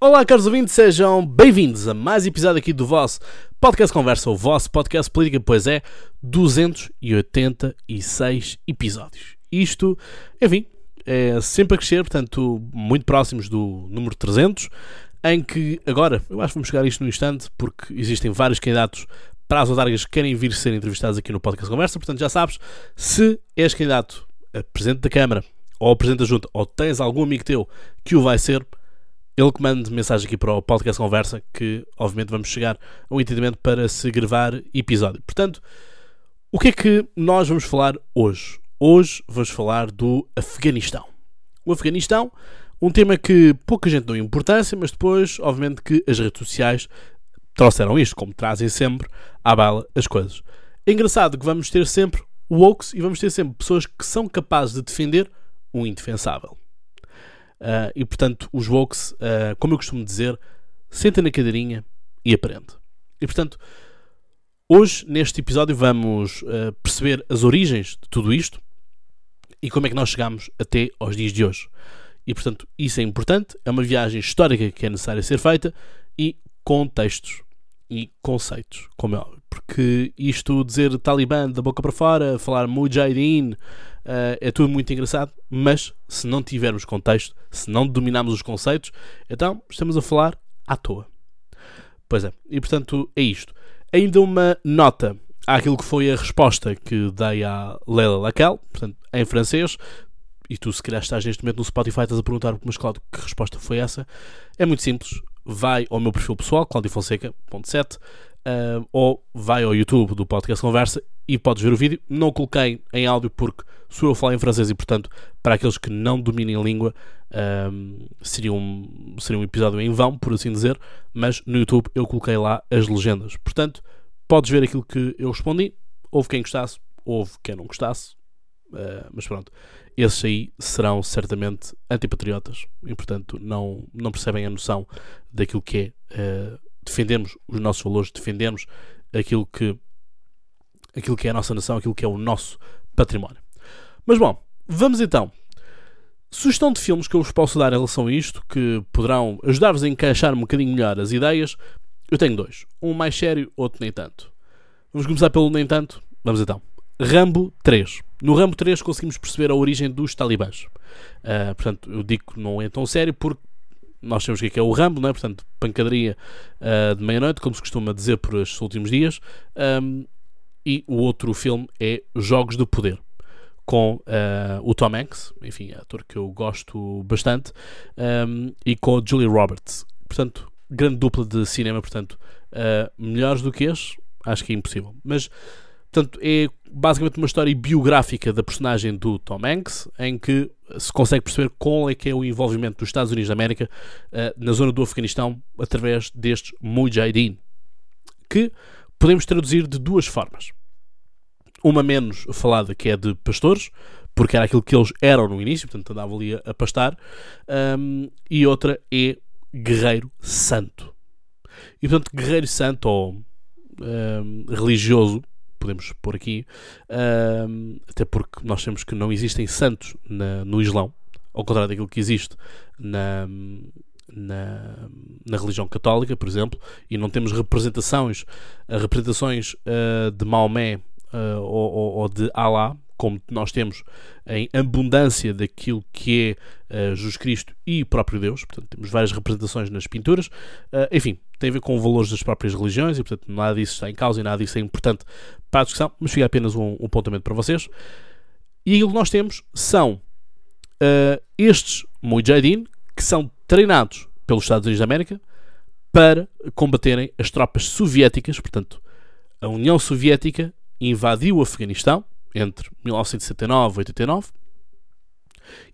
Olá, caros ouvintes, sejam bem-vindos a mais episódio aqui do vosso Podcast Conversa, o vosso podcast política, pois é 286 episódios. Isto, enfim, é sempre a crescer, portanto, muito próximos do número 300, em que agora, eu acho que vamos chegar a isto no instante, porque existem vários candidatos para as autarcas que querem vir ser entrevistados aqui no Podcast Conversa, portanto, já sabes, se és candidato a Presidente da Câmara ou a Presidente da Junta, ou tens algum amigo teu que o vai ser, ele que manda mensagem aqui para o podcast Conversa, que obviamente vamos chegar a um entendimento para se gravar episódio. Portanto, o que é que nós vamos falar hoje? Hoje vamos falar do Afeganistão. O Afeganistão, um tema que pouca gente deu importância, mas depois, obviamente, que as redes sociais trouxeram isto, como trazem sempre à bala as coisas. É engraçado que vamos ter sempre wokes e vamos ter sempre pessoas que são capazes de defender o indefensável. Uh, e portanto, os Wokes, uh, como eu costumo dizer, senta na cadeirinha e aprende. E portanto, hoje, neste episódio, vamos uh, perceber as origens de tudo isto e como é que nós chegamos até aos dias de hoje. E portanto, isso é importante, é uma viagem histórica que é necessária ser feita e contextos e conceitos, como é óbvio. Porque isto dizer Talibã da boca para fora, falar Mujahideen, Uh, é tudo muito engraçado, mas se não tivermos contexto, se não dominarmos os conceitos, então estamos a falar à toa. Pois é, e portanto é isto. Ainda uma nota àquilo que foi a resposta que dei à Leila Lacal, portanto, em francês, e tu se calhar estás neste momento no Spotify estás a perguntar, mas Cláudio, que resposta foi essa? É muito simples, vai ao meu perfil pessoal, Cláudio Fonseca.7, uh, ou vai ao YouTube do Podcast Conversa e podes ver o vídeo. Não coloquei em áudio porque sou eu a falar em francês e, portanto, para aqueles que não dominem a língua, um, seria, um, seria um episódio em vão, por assim dizer, mas no YouTube eu coloquei lá as legendas. Portanto, podes ver aquilo que eu respondi. Houve quem gostasse, houve quem não gostasse, uh, mas pronto. Esses aí serão certamente antipatriotas e, portanto, não, não percebem a noção daquilo que é uh, defendermos os nossos valores, defendermos aquilo que, aquilo que é a nossa nação, aquilo que é o nosso património. Mas bom, vamos então. Sugestão de filmes que eu vos posso dar em relação a isto, que poderão ajudar-vos a encaixar um bocadinho melhor as ideias. Eu tenho dois. Um mais sério, outro nem tanto. Vamos começar pelo nem tanto? Vamos então. Rambo 3. No Rambo 3 conseguimos perceber a origem dos talibãs. Uh, portanto, eu digo que não é tão sério porque nós sabemos o que é, é o Rambo, não é? portanto, pancadaria uh, de meia-noite, como se costuma dizer por estes últimos dias. Um, e o outro filme é Jogos do Poder, com uh, o Tom Hanks, enfim, é ator que eu gosto bastante, um, e com a Julia Roberts. Portanto, grande dupla de cinema, portanto, melhores do que este, acho que é impossível. Mas Portanto, é basicamente uma história biográfica da personagem do Tom Hanks, em que se consegue perceber qual é que é o envolvimento dos Estados Unidos da América uh, na zona do Afeganistão através destes Mujahideen, que podemos traduzir de duas formas. Uma menos falada, que é de pastores, porque era aquilo que eles eram no início, portanto andavam ali a, pastar, um, e outra é guerreiro santo. E portanto, guerreiro santo ou um, religioso podemos pôr aqui, uh, até porque nós sabemos que não existem santos na, no Islão, ao contrário daquilo que existe na, na, na, religião católica, por exemplo, e não temos representações, uh, representações uh, de Maomé uh, ou, ou, de Alá, como nós temos em abundância daquilo que é Jesus Cristo e o próprio Deus, portanto, temos várias representações nas pinturas, enfim, tem a ver com valores das próprias religiões e, portanto, nada disso está em causa e nada disso é importante para a discussão, mas fica apenas um, um apontamento para vocês. E aquilo que nós temos são uh, estes Mujahideen que são treinados pelos Estados Unidos da América para combaterem as tropas soviéticas. Portanto, a União Soviética invadiu o Afeganistão entre 1979 e 89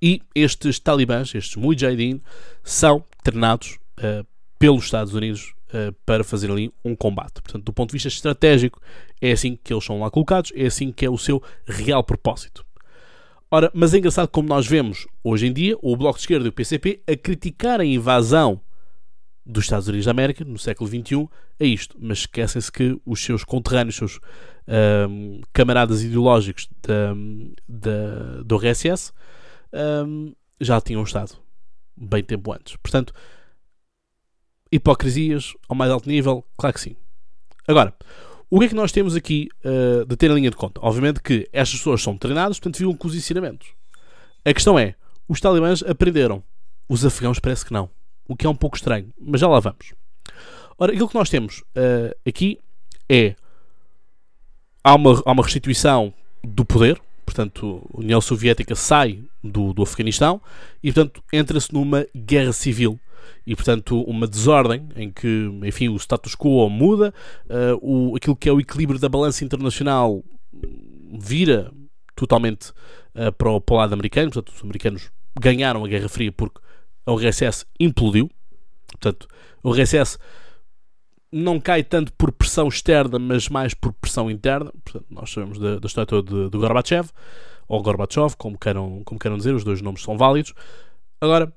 e estes talibãs, estes Mujahideen, são treinados uh, pelos Estados Unidos uh, para fazer ali um combate. Portanto, do ponto de vista estratégico, é assim que eles são lá colocados, é assim que é o seu real propósito. Ora, mas é engraçado como nós vemos hoje em dia o Bloco de Esquerda e o PCP a criticar a invasão dos Estados Unidos da América no século XXI a isto, mas esquecem-se que os seus conterrâneos, os seus um, camaradas ideológicos da, da, do RSS um, já tinham estado bem tempo antes. Portanto, hipocrisias ao mais alto nível? Claro que sim. Agora, o que é que nós temos aqui uh, de ter em linha de conta? Obviamente que estas pessoas são treinadas, portanto vivam com os ensinamentos. A questão é, os talibãs aprenderam. Os afegãos parece que não. O que é um pouco estranho, mas já lá vamos. Ora, aquilo que nós temos uh, aqui é há uma, há uma restituição do poder, portanto, a União Soviética sai do, do Afeganistão e, portanto, entra-se numa guerra civil e, portanto, uma desordem em que, enfim, o status quo muda, uh, o, aquilo que é o equilíbrio da balança internacional vira totalmente uh, para, o, para o lado americano, portanto, os americanos ganharam a Guerra Fria porque a URSS implodiu, portanto, a URSS não cai tanto por pressão externa, mas mais por pressão interna. Portanto, nós sabemos da, da história toda de Gorbachev, ou Gorbachev, como queiram, como queiram dizer, os dois nomes são válidos. Agora,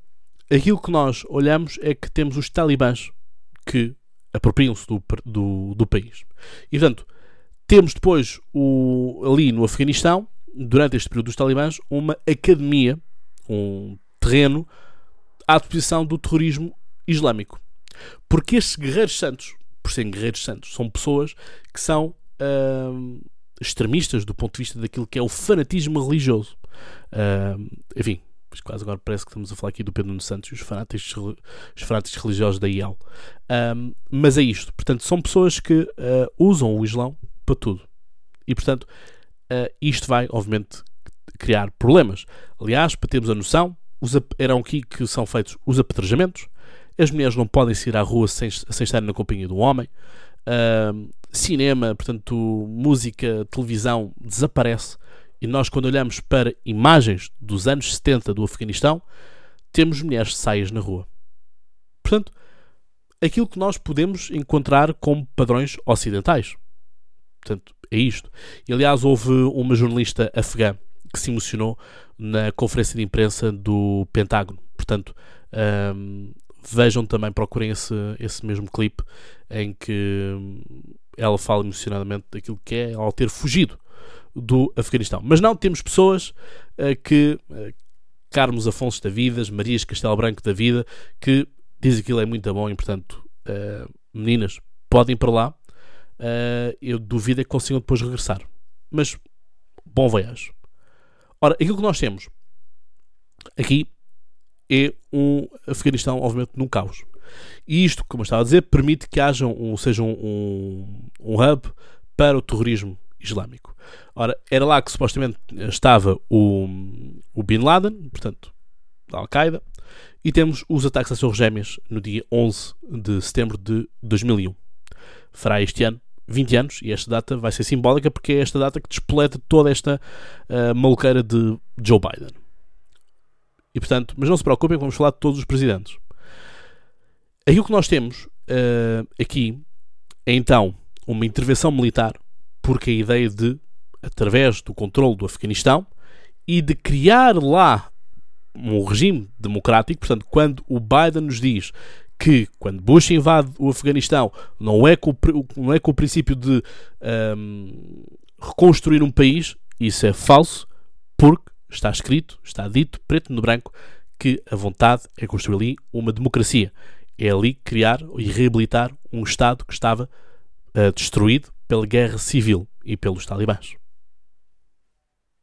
aquilo que nós olhamos é que temos os talibãs que apropriam-se do, do, do, país. E, portanto, temos depois o, ali no Afeganistão, durante este período dos talibãs, uma academia, um terreno à disposição do terrorismo islâmico. Porque estes guerreiros santos, por serem guerreiros santos, são pessoas que são uh, extremistas do ponto de vista daquilo que é o fanatismo religioso. Uh, enfim, quase agora parece que estamos a falar aqui do Pedro Santos e os fanáticos, os fanáticos religiosos da IEL. Um, mas é isto. Portanto, são pessoas que uh, usam o Islão para tudo. E, portanto, uh, isto vai, obviamente, criar problemas. Aliás, para termos a noção, os, eram aqui que são feitos os apedrejamentos, as mulheres não podem sair à rua sem, sem estarem na companhia do homem. Uh, cinema, portanto, música, televisão desaparece. E nós, quando olhamos para imagens dos anos 70 do Afeganistão, temos mulheres saias na rua. Portanto, aquilo que nós podemos encontrar como padrões ocidentais. Portanto, é isto. E, aliás, houve uma jornalista afegã que se emocionou na conferência de imprensa do Pentágono. Portanto, um, vejam também, procurem esse, esse mesmo clipe em que ela fala emocionadamente daquilo que é ao ter fugido do Afeganistão. Mas não, temos pessoas uh, que, uh, Carmos Afonso da Vida, Marias Castelo Branco da Vida, que dizem que ele é muito bom e, portanto, uh, meninas, podem ir para lá. Eu duvido é que consigam depois regressar. Mas, bom voyage. Ora, aquilo que nós temos aqui é um Afeganistão, obviamente, num caos. E isto, como eu estava a dizer, permite que haja um, seja um, um, um hub para o terrorismo islâmico. Ora, era lá que supostamente estava o, o Bin Laden, portanto, da Al-Qaeda, e temos os ataques às Torres Gêmeas no dia 11 de setembro de 2001. Fará este ano 20 anos, e esta data vai ser simbólica porque é esta data que despoleta toda esta uh, maluqueira de Joe Biden. E portanto, mas não se preocupem, vamos falar de todos os presidentes. Aquilo que nós temos uh, aqui é então uma intervenção militar, porque a ideia de, através do controle do Afeganistão e de criar lá um regime democrático, portanto, quando o Biden nos diz que quando Bush invade o Afeganistão não é com, não é com o princípio de um, reconstruir um país, isso é falso, porque está escrito, está dito, preto no branco, que a vontade é construir ali uma democracia. É ali criar e reabilitar um Estado que estava uh, destruído pela guerra civil e pelos talibãs.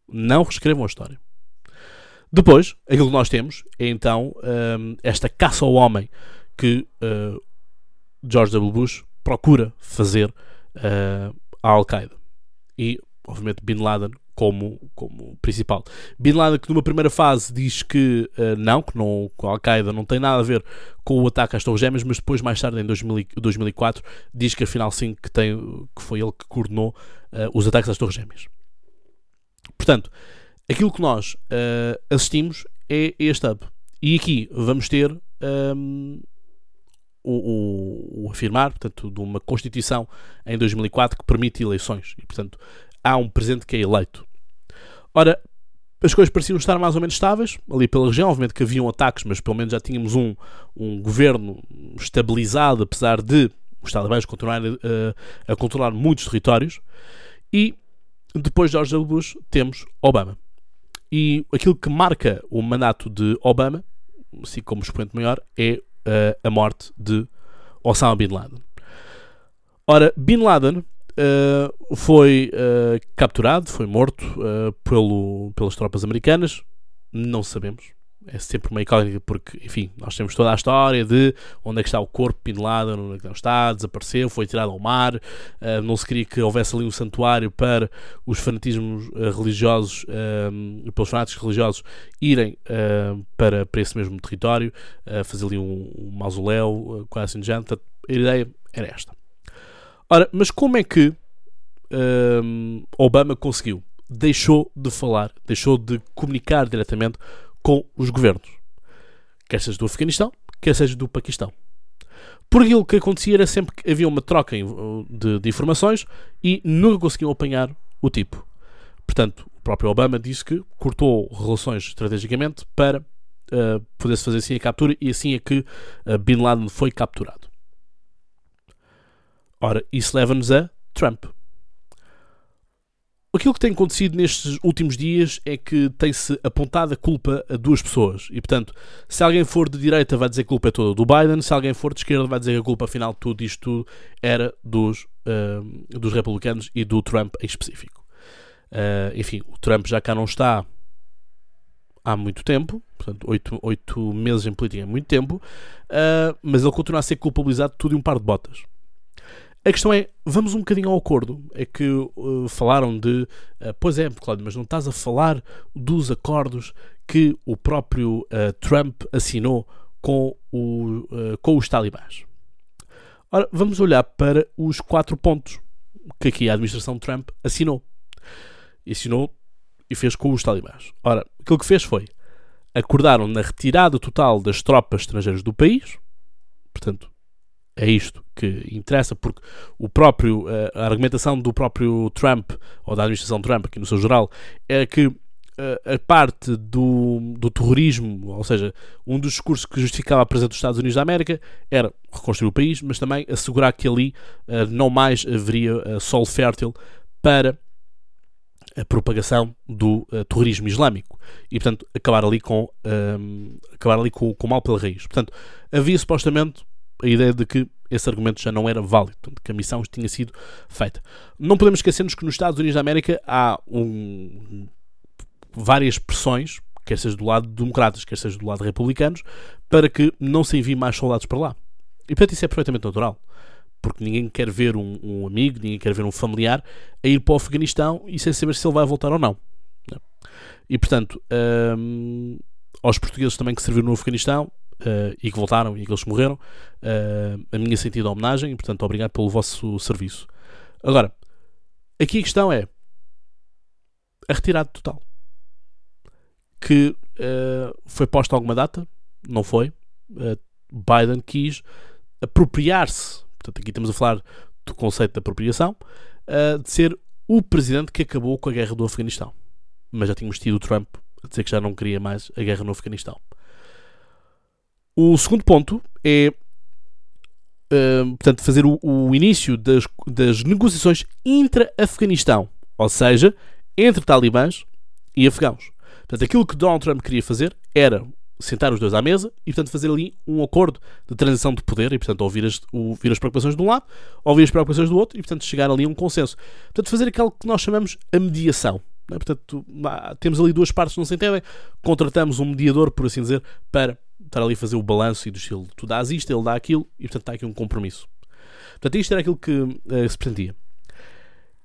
Não reescrevam a história. Depois, aquilo que nós temos é então um, esta caça ao homem que uh, George W. Bush procura fazer uh, à Al-Qaeda. E, obviamente, Bin Laden como, como principal. Bin Laden, que numa primeira fase diz que uh, não, que não, a Al-Qaeda não tem nada a ver com o ataque às Torres Gêmeas, mas depois, mais tarde, em 2000, 2004, diz que afinal sim, que, tem, que foi ele que coordenou uh, os ataques às Torres Gêmeas. Portanto, aquilo que nós uh, assistimos é este hub. E aqui vamos ter um, ehm, o, o, o, afirmar, portanto, de uma Constituição em 2004 que permite eleições. E, portanto, há um presidente que é eleito. Ora, as coisas pareciam estar mais ou menos estáveis ali pela região. Obviamente que haviam ataques, mas pelo menos já tínhamos um, um governo estabilizado, apesar de os talibãs continuarem a, a controlar muitos territórios. E depois de George W. Bush temos Obama. E aquilo que marca o mandato de Obama, assim como expoente maior, é uh, a morte de Osama Bin Laden. Ora, Bin Laden uh, foi uh, capturado, foi morto uh, pelo, pelas tropas americanas. Não sabemos. É sempre uma incógnita porque, enfim, nós temos toda a história de onde é que está o corpo Bin onde é que não está, desapareceu, foi tirado ao mar. não se queria que houvesse ali um santuário para os fanatismos religiosos, pelos fanáticos religiosos, irem para, para esse mesmo território, fazer ali um, um mausoléu, quase assim de. A ideia era esta. Ora, mas como é que um, Obama conseguiu? Deixou de falar, deixou de comunicar diretamente com os governos, quer seja do Afeganistão, quer seja do Paquistão. Por aquilo que acontecia era sempre que havia uma troca de, de informações e nunca conseguiam apanhar o tipo. Portanto, o próprio Obama disse que cortou relações estrategicamente para uh, poder-se fazer assim a captura e assim é que uh, Bin Laden foi capturado. Ora, isso leva-nos a Trump. Aquilo que tem acontecido nestes últimos dias é que tem-se apontado a culpa a duas pessoas. E, portanto, se alguém for de direita, vai dizer que a culpa é toda do Biden. Se alguém for de esquerda, vai dizer que a culpa, afinal, tudo isto tudo era dos, uh, dos republicanos e do Trump em específico. Uh, enfim, o Trump já cá não está há muito tempo, portanto, oito, oito meses em política é muito tempo, uh, mas ele continua a ser culpabilizado de tudo e um par de botas. A questão é, vamos um bocadinho ao acordo. É que uh, falaram de. Uh, pois é, Cláudio, mas não estás a falar dos acordos que o próprio uh, Trump assinou com, o, com os talibãs. Ora, vamos olhar para os quatro pontos que aqui a administração Trump assinou. Assinou e fez com os talibãs. Ora, aquilo que fez foi acordaram na retirada total das tropas estrangeiras do país, portanto, é isto que interessa, porque o próprio, eh, a argumentação do próprio Trump, ou da administração Trump, aqui no seu geral, é que eh, a parte do, do terrorismo, ou seja, um dos discursos que justificava a presença dos Estados Unidos da América era reconstruir o país, mas também assegurar que ali uh, não mais haveria solo fértil para a propagação do terrorismo islâmico e, portanto, acabar ali com, acabar ali com, com o mal pela raiz. Portanto, havia supostamente a ideia de que esse argumento já não era válido, portanto, que a missão tinha sido feita. Não podemos esquecer-nos que nos Estados Unidos da América há um, várias pressões, quer seja do lado de democratas, quer seja do lado de republicanos, para que não se envie mais soldados para lá. E portanto isso é perfeitamente natural. Porque ninguém quer ver um, um amigo, ninguém quer ver um familiar a ir para o Afeganistão e sem saber se ele vai voltar ou não. E portanto, hum, aos portugueses também que serviram no Afeganistão, uh, e que voltaram e que morreram, uh, a minha sentida homenagem e, portanto, obrigado pelo vosso serviço. Agora, aqui a questão é a retirada total. Que uh, foi posta alguma data? Não foi. Biden quis apropriar-se, portanto, aqui estamos a falar do conceito de apropriação, de ser o presidente que acabou com a guerra do Afeganistão. Mas já tínhamos tido o Trump a dizer que já não queria mais a guerra no Afeganistão. O segundo ponto é uh, portanto, fazer o, o início das, das negociações intra-Afeganistão, ou seja, entre talibãs e afegãos. Portanto, aquilo que Donald Trump queria fazer era sentar os dois à mesa e, portanto, fazer ali um acordo de transição de poder e, portanto, ouvir as, ouvir as preocupações de um lado, ouvir as preocupações do outro e, portanto, chegar ali a um consenso. Portanto, fazer aquilo que nós chamamos a mediação. É? Portanto, temos ali duas partes que não se entendem, contratamos um mediador, por assim dizer, para estar ali a fazer o balanço e do estilo, tu dás isto, ele dá aquilo, e portanto está aqui um compromisso. Portanto, isto era aquilo que uh, se pretendia.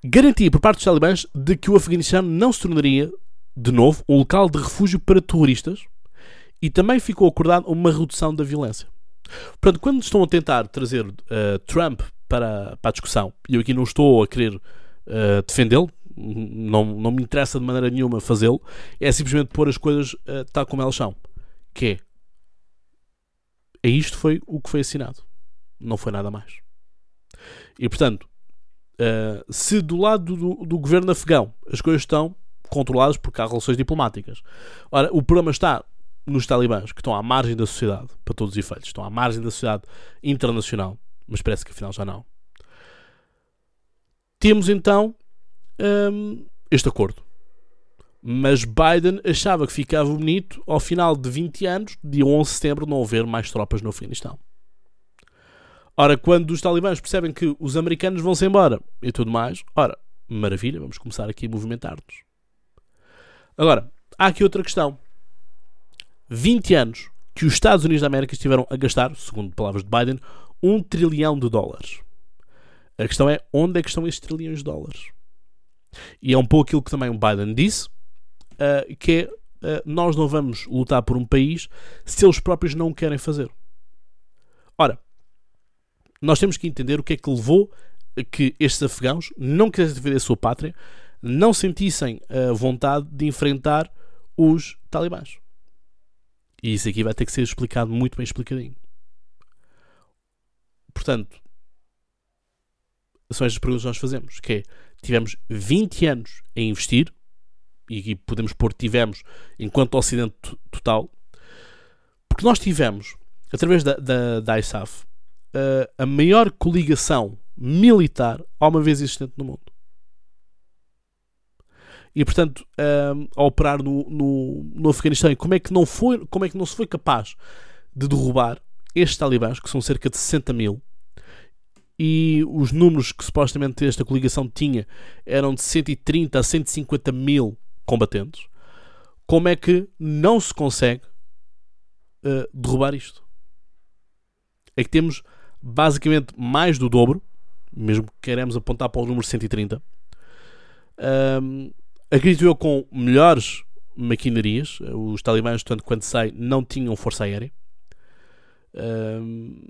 Garantia por parte dos talibãs de que o Afeganistão não se tornaria, de novo, um local de refúgio para terroristas e também ficou acordado uma redução da violência. Portanto, quando estão a tentar trazer uh, Trump para, para a discussão, e eu aqui não estou a querer uh, defendê-lo, não, não me interessa de maneira nenhuma fazê-lo, é simplesmente pôr as coisas uh, tal como elas são. Que é é isto foi o que foi assinado. Não foi nada mais. E portanto, uh, se do lado do, do, governo afegão as coisas estão controladas porque há relações diplomáticas, ora, o problema está nos talibãs que estão à margem da sociedade, para todos os efeitos, estão à margem da sociedade internacional, mas parece que afinal já não. Temos então um, este acordo. Mas Biden achava que ficava bonito ao final de 20 anos, dia 11 de setembro, não haver mais tropas no Afeganistão. Ora, quando os talibãs percebem que os americanos vão-se embora e tudo mais, ora, maravilha, vamos começar aqui a movimentar-nos. Agora, há aqui outra questão. 20 anos que os Estados Unidos da América estiveram a gastar, segundo palavras de Biden, um trilhão de dólares. A questão é onde é que estão estes trilhões de dólares? E é um pouco aquilo que também o Biden disse, uh, que é uh, nós não vamos lutar por um país se eles próprios não o querem fazer. Ora, nós temos que entender o que é que levou a que estes afegãos não quisessem defender a sua pátria, não sentissem a vontade de enfrentar os talibãs. E isso aqui vai ter que ser explicado muito bem explicadinho. Portanto, são estas perguntas que nós fazemos, que é, tivemos 20 anos a investir, e podemos pôr tivemos enquanto Ocidente total, porque nós tivemos, através da, da, da ISAF, uh, a maior coligação militar alguma vez existente no mundo. E portanto, uh, a operar no, no, no Afeganistão, como é, que não foi, como é que não se foi capaz de derrubar estes talibãs, que são cerca de 60 mil, e os números que supostamente esta coligação tinha eram de 130 a 150 mil combatentes, como é que não se consegue uh, derrubar isto? É que temos basicamente mais do dobro, mesmo que queremos apontar para o número 130. Um, acredito eu com melhores maquinarias. Os talibãs, tanto quanto sei, não tinham força aérea. Um,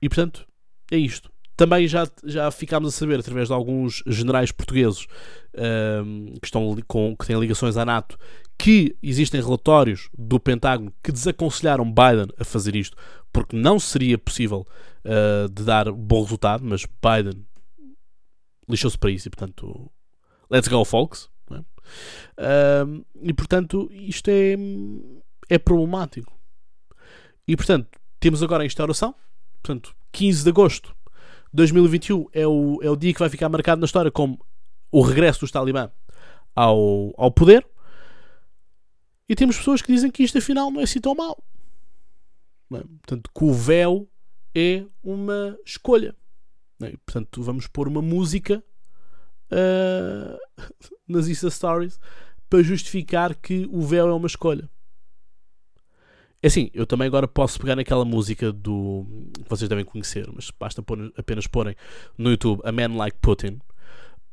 e portanto, é isto. Também já, já ficámos a saber, através de alguns generais portugueses um, que, estão com, que têm ligações à NATO, que existem relatórios do Pentágono que desaconselharam Biden a fazer isto, porque não seria possível uh, de dar bom resultado, mas Biden lixou-se para isso e, portanto, let's go, folks. É? E, portanto, isto é, é problemático. E, portanto, temos agora a instauração, portanto, 15 de agosto 2021 é o, é o dia que vai ficar marcado na história como o regresso dos Talibã ao, ao poder. E temos pessoas que dizem que isto afinal não é assim tão mau. É? Portanto, que o véu é uma escolha. É? Portanto, vamos pôr uma música uh, nas Insta Stories para justificar que o véu é uma escolha. É assim, eu também agora posso pegar naquela música do. que vocês devem conhecer, mas basta pôr, apenas porem no YouTube A Man Like Putin.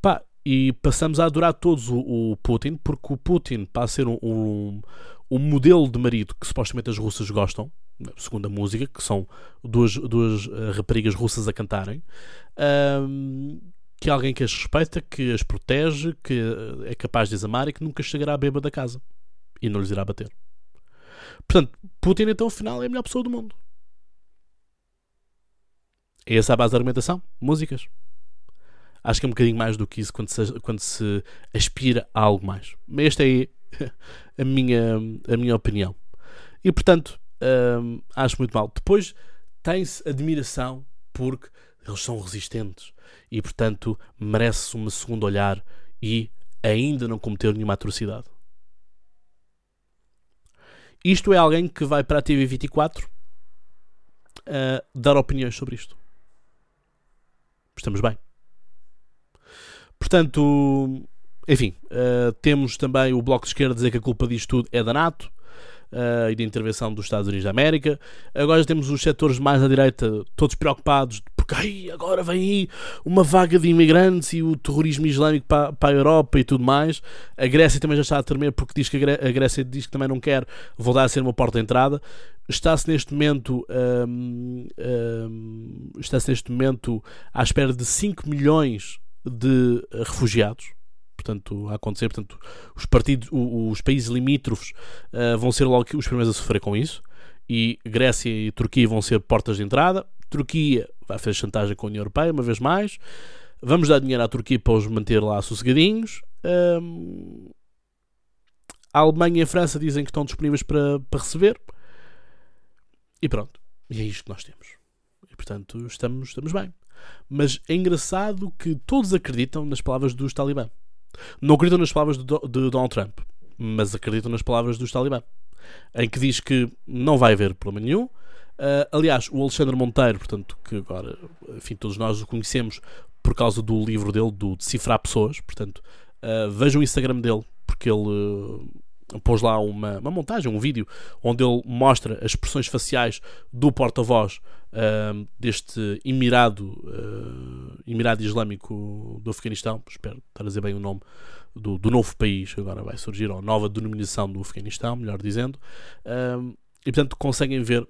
Pá, e passamos a adorar todos o, o Putin, porque o Putin passa a ser um, um, um, modelo de marido que supostamente as russas gostam, segundo a música, que são duas, duas uh, raparigas russas a cantarem. Um, que é alguém que as respeita, que as protege, que eh, é capaz de as amar e que nunca chegará à beba da casa e não lhes irá bater. Portanto, Putin, então, afinal, é a melhor pessoa do mundo. É essa a base da argumentação? Músicas. Acho que é um bocadinho mais do que isso quando se, quando se aspira a algo mais. Mas esta é a minha, a minha opinião. E, portanto, hum, acho muito mal. Depois tem-se admiração porque eles são resistentes e, portanto, merece um segundo olhar e ainda não cometeram nenhuma atrocidade. Isto é alguém que vai para a TV24 uh, dar opiniões sobre isto. Estamos bem. Portanto, enfim, uh, temos também o Bloco de Esquerda dizer que a culpa disto tudo é da NATO uh, e da intervenção dos Estados Unidos da América. Agora temos os setores mais à direita todos preocupados porque ai, agora vem aí uma vaga de imigrantes e o terrorismo islâmico para, para a Europa e tudo mais. A Grécia também já está a tremer porque diz que a Grécia diz que também não quer voltar a ser uma porta de entrada. Está-se neste momento hum, hum, está-se neste momento à espera de 5 milhões de refugiados portanto, a acontecer. Portanto, os, partidos, os países limítrofes uh, vão ser logo os primeiros a sofrer com isso. E Grécia e Turquia vão ser portas de entrada. Turquia vai fazer chantagem com a União Europeia, uma vez mais. Vamos dar dinheiro à Turquia para os manter lá sossegadinhos. Um, a Alemanha e a França dizem que estão disponíveis para, para receber. E pronto. E é isto que nós temos. E portanto estamos, estamos bem. Mas é engraçado que todos acreditam nas palavras dos talibã. Não acreditam nas palavras de, de Donald Trump, mas acreditam nas palavras dos talibã. Em que diz que não vai haver problema nenhum, Uh, aliás, o Alexandre Monteiro, portanto, que agora, enfim, todos nós o conhecemos por causa do livro dele, do Decifrar Pessoas, portanto, uh, vejam o Instagram dele, porque ele uh, pôs lá uma, uma montagem, um vídeo, onde ele mostra as expressões faciais do porta-voz uh, deste Emirado, Emirado Islâmico do Afeganistão, espero estar a dizer bem o nome do, do novo país, agora vai surgir, ou nova denominação do Afeganistão, melhor dizendo, e portanto conseguem ver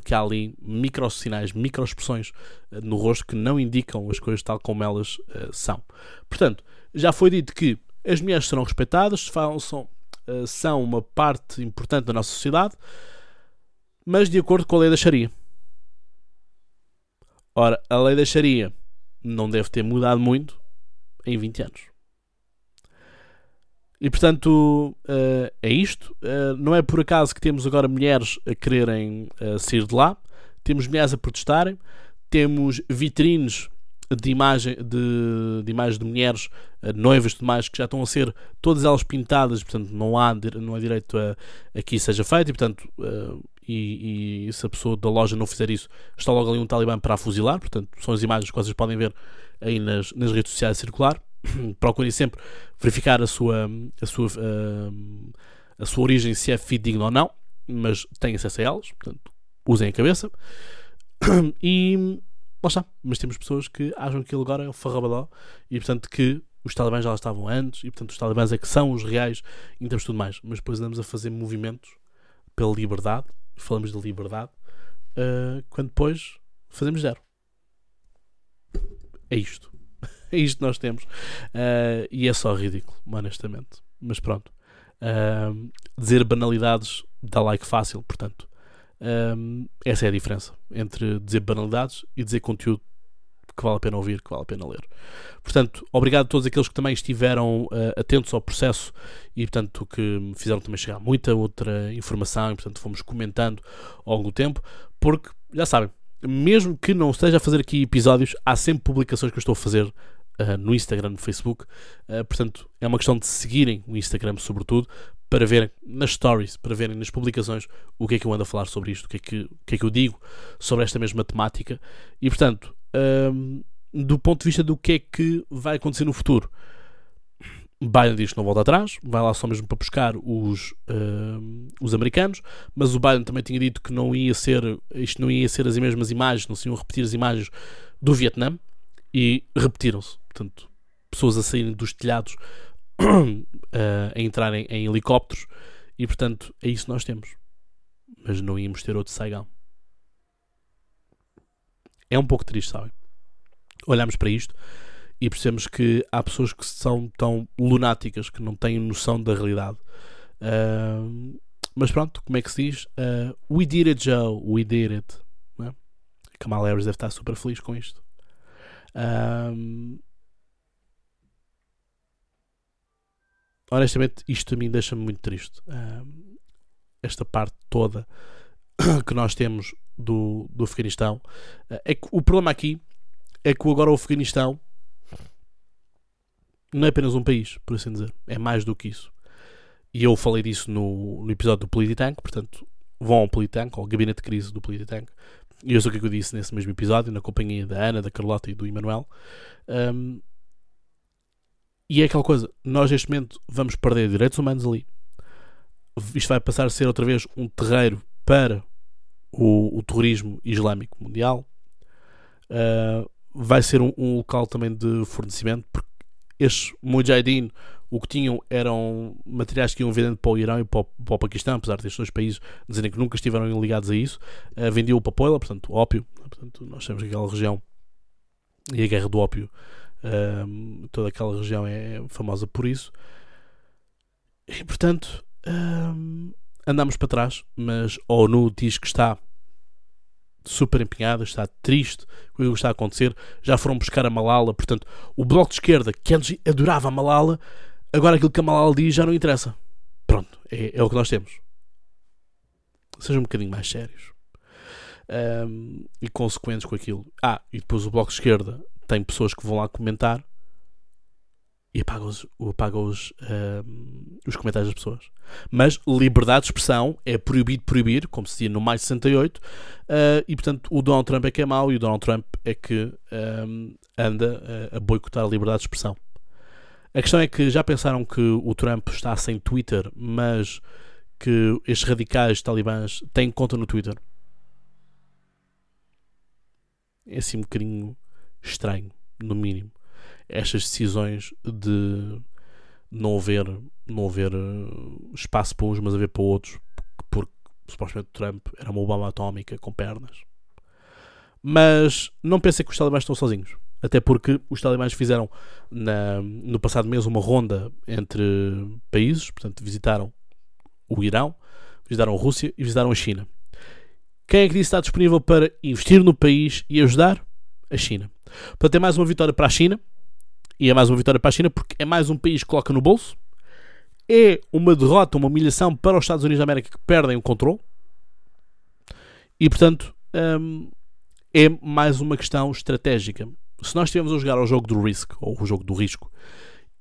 que há ali micro sinais, micro expressões uh, no rosto que não indicam as coisas tal como elas uh, são. Portanto, já foi dito que as mulheres serão respeitadas, são, uh, são uma parte importante da nossa sociedade, mas de acordo com a lei da Sharia. Ora, a lei da Sharia não deve ter mudado muito em 20 anos. E portanto uh, é isto. Uh, não é por acaso que temos agora mulheres a quererem uh, sair de lá, temos mulheres a protestarem, temos vitrines de imagem de, de imagens de mulheres noivas e que já estão a ser todas elas pintadas, portanto não há, não há direito a, a que isso seja feito. E portanto e, e, se a pessoa da loja não fizer isso está logo ali um talibã para a fuzilar, portanto são as imagens que vocês podem ver aí nas, nas redes sociais circular procurem sempre verificar a sua, a sua, uh, a sua origem, se é fidedigna ou não, mas têm acesso a elas, portanto, usem a cabeça. E lá está. Mas temos pessoas que acham que ele agora é o farrabadó e, portanto, que os talibãs já estavam antes e, portanto, os talibãs é que são os reais e temos tudo mais. Mas depois andamos a fazer movimentos pela liberdade, falamos de liberdade, uh, quando depois fazemos zero. É isto. É isto que nós temos. Uh, e é só ridículo, honestamente. Mas pronto. Uh, dizer banalidades dá like fácil, portanto. Uh, essa é a diferença entre dizer banalidades e dizer conteúdo que vale a pena ouvir, que vale a pena ler. Portanto, obrigado a todos aqueles que também estiveram uh, atentos ao processo e, portanto, que me fizeram também chegar muita outra informação e, portanto, fomos comentando ao longo do tempo, porque, já sabem, mesmo que não esteja a fazer aqui episódios, há sempre publicações que eu estou a fazer uh, no Instagram, no Facebook. Uh, portanto, é uma questão de seguirem o Instagram, sobretudo, para verem nas stories, para verem nas publicações o que é que eu ando a falar sobre isto, o que é que, o que, é que eu digo sobre esta mesma temática. E, portanto, uh, do ponto de vista do que é que vai acontecer no futuro. Biden diz que não volta atrás, vai lá só mesmo para buscar os, uh, os americanos, mas o Biden também tinha dito que não ia ser, isto não ia ser as mesmas imagens, não se iam repetir as imagens do Vietnã, e repetiram-se. Portanto, pessoas a saírem dos telhados, a entrarem em helicópteros, e portanto é isso que nós temos. Mas não íamos ter outro Saigon. É um pouco triste, sabem? Olhamos para isto e percebemos que há pessoas que são tão lunáticas que não têm noção da realidade. Uh, mas pronto, como é que se diz? Uh, we did it, Joe. We did it. É? Kamal Harris deve estar super feliz com isto. Honestamente, isto a mim deixa-me muito triste. Esta parte toda que nós temos do, do Afeganistão. Uh, é que o problema aqui é que agora o Afeganistão não é apenas um país, por assim dizer. É mais do que isso. E eu falei disso no, no episódio do Polititank, portanto, vão ao Polititank, ao gabinete de crise do Polititank, e eu sei o que, é eu disse nesse mesmo episódio, na companhia da Ana, da Carlota e do Emanuel. Um, e é aquela coisa, nós neste momento vamos perder direitos humanos ali. Isto vai passar a ser outra vez um terreiro para o, o terrorismo islâmico mundial. Uh, vai ser um, um, local também de fornecimento, porque estes Mujahideen o que tinham eram materiais que iam vendendo para o Irão e para o, para o Paquistão, apesar destes dois países dizerem que nunca estiveram ligados a isso, uh, vendiam para Poila, portanto, ópio. Portanto, nós sabemos que aquela região e a guerra do ópio, uh, toda aquela região é famosa por isso. E portanto, uh, andamos para trás, mas a ONU diz que está super empenhada, está triste com o que está a acontecer. Já foram buscar a Malala, portanto, o bloco de esquerda que antes adorava a Malala Agora aquilo que a Malala diz já não interessa. Pronto, é, é o que nós temos. Sejam um bocadinho mais sérios. Um, e consequentes com aquilo. Ah, e depois o Bloco de Esquerda tem pessoas que vão lá comentar e apaga os, apaga os, uh, os comentários das pessoas. Mas liberdade de expressão é proibido proibir, como se dizia no mais 68, uh, e portanto o Donald Trump é que é mau e o Donald Trump é que um, anda a, a boicotar a liberdade de expressão. A questão é que já pensaram que o Trump está sem Twitter, mas que estes radicais talibãs têm conta no Twitter? É assim um bocadinho estranho, no mínimo estas decisões de não haver, não haver eh, espaço para uns, mas haver para outros, porque supostamente Trump era uma bomba atómica com pernas. Mas não pensei que os talibãs estão sozinhos. Até porque os talibãs fizeram na, no passado mês uma ronda entre países, portanto, visitaram o Irão, visitaram a Rússia e visitaram a China. Quem é que disse está disponível para investir no país e ajudar? A China. Portanto, é mais uma vitória para a China, e é mais uma vitória para a China porque é mais um país que coloca no bolso. É uma derrota, uma humilhação para os Estados Unidos da América que perdem o controle. E portanto hum, é mais uma questão estratégica. Se nós estivermos a jogar ao jogo do Risk, ou o jogo do risco,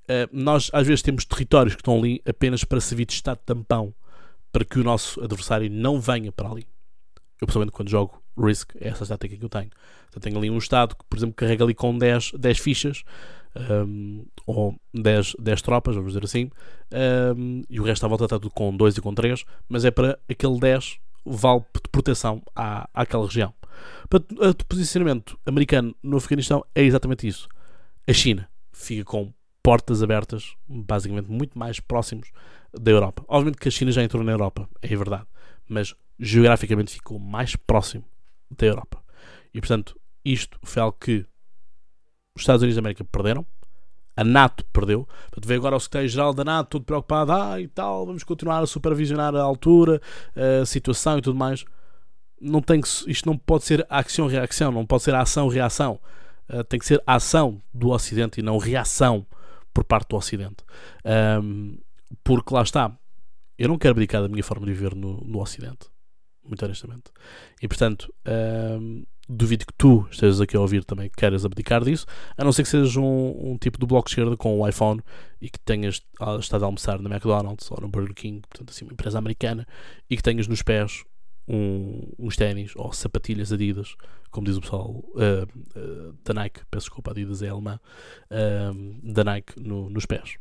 hum, nós às vezes temos territórios que estão ali apenas para servir de estado tampão para que o nosso adversário não venha para ali. Eu, pessoalmente, quando jogo Risk, é essa a tática que eu tenho. Eu tenho ali um estado que, por exemplo, carrega ali com 10, 10 fichas um, ou 10, 10 tropas, vamos dizer assim, um, e o resto à volta está tudo com 2 e com 3, mas é para aquele 10 vale de proteção à, àquela região. O posicionamento americano no Afeganistão é exatamente isso. A China fica com portas abertas, basicamente muito mais próximos da Europa. Obviamente que a China já entrou na Europa, é verdade, mas geograficamente ficou mais próximo da Europa. E portanto, isto foi algo que os Estados Unidos da América perderam, a NATO perdeu. Portanto, vê agora o secretário-geral da NATO todo preocupado, ah, e tal, vamos continuar a supervisionar a altura, a situação e tudo mais. Não tem que, isto não pode ser ação-reação, não pode ser ação-reação. Uh, tem que ser ação do Ocidente e não reação por parte do Ocidente. Um, porque lá está, eu não quero abdicar da minha forma de viver no, no Ocidente, muito honestamente. E portanto, um, duvido que tu estejas aqui a ouvir também queiras abdicar disso, a não ser que sejas um, um tipo de bloco de esquerda com um iPhone e que tenhas estado a almoçar na McDonald's ou no Burger King, portanto assim, uma empresa americana, e que tenhas nos pés um, uns ténis ou sapatilhas Adidas, como diz o pessoal uh, uh, da Nike, peço desculpa, Adidas é alemã, uh, da Nike no, nos pés.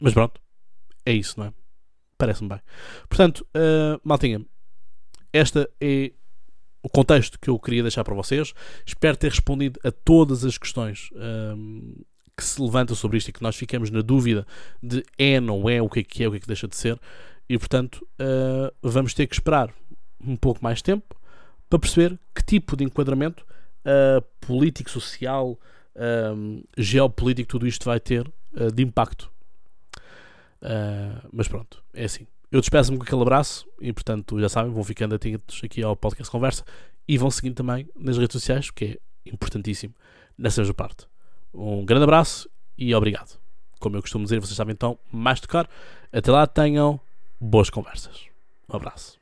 Mas pronto, é isso, não é? Parece-me bem. Portanto, uh, maltinha, esta é o contexto que eu queria deixar para vocês. Espero ter respondido a todas as questões um, que se levantam sobre isto e que nós ficamos na dúvida de é, não é, o que é que é, o que é que deixa de ser. E portanto, uh, vamos ter que esperar um pouco mais tempo para perceber que tipo de enquadramento uh, político, social, um, geopolítico, tudo isto vai ter uh, de impacto. mas pronto, é assim. Eu despeço-me com aquele abraço e, portanto, já sabem, vão ficando atentos aqui ao podcast Conversa e vão seguindo também nas redes sociais, que é importantíssimo nessa mesma parte. Um grande abraço e obrigado. Como eu costumo dizer, vocês sabem então, mais tocar. Até lá, tenham boas conversas. Um abraço.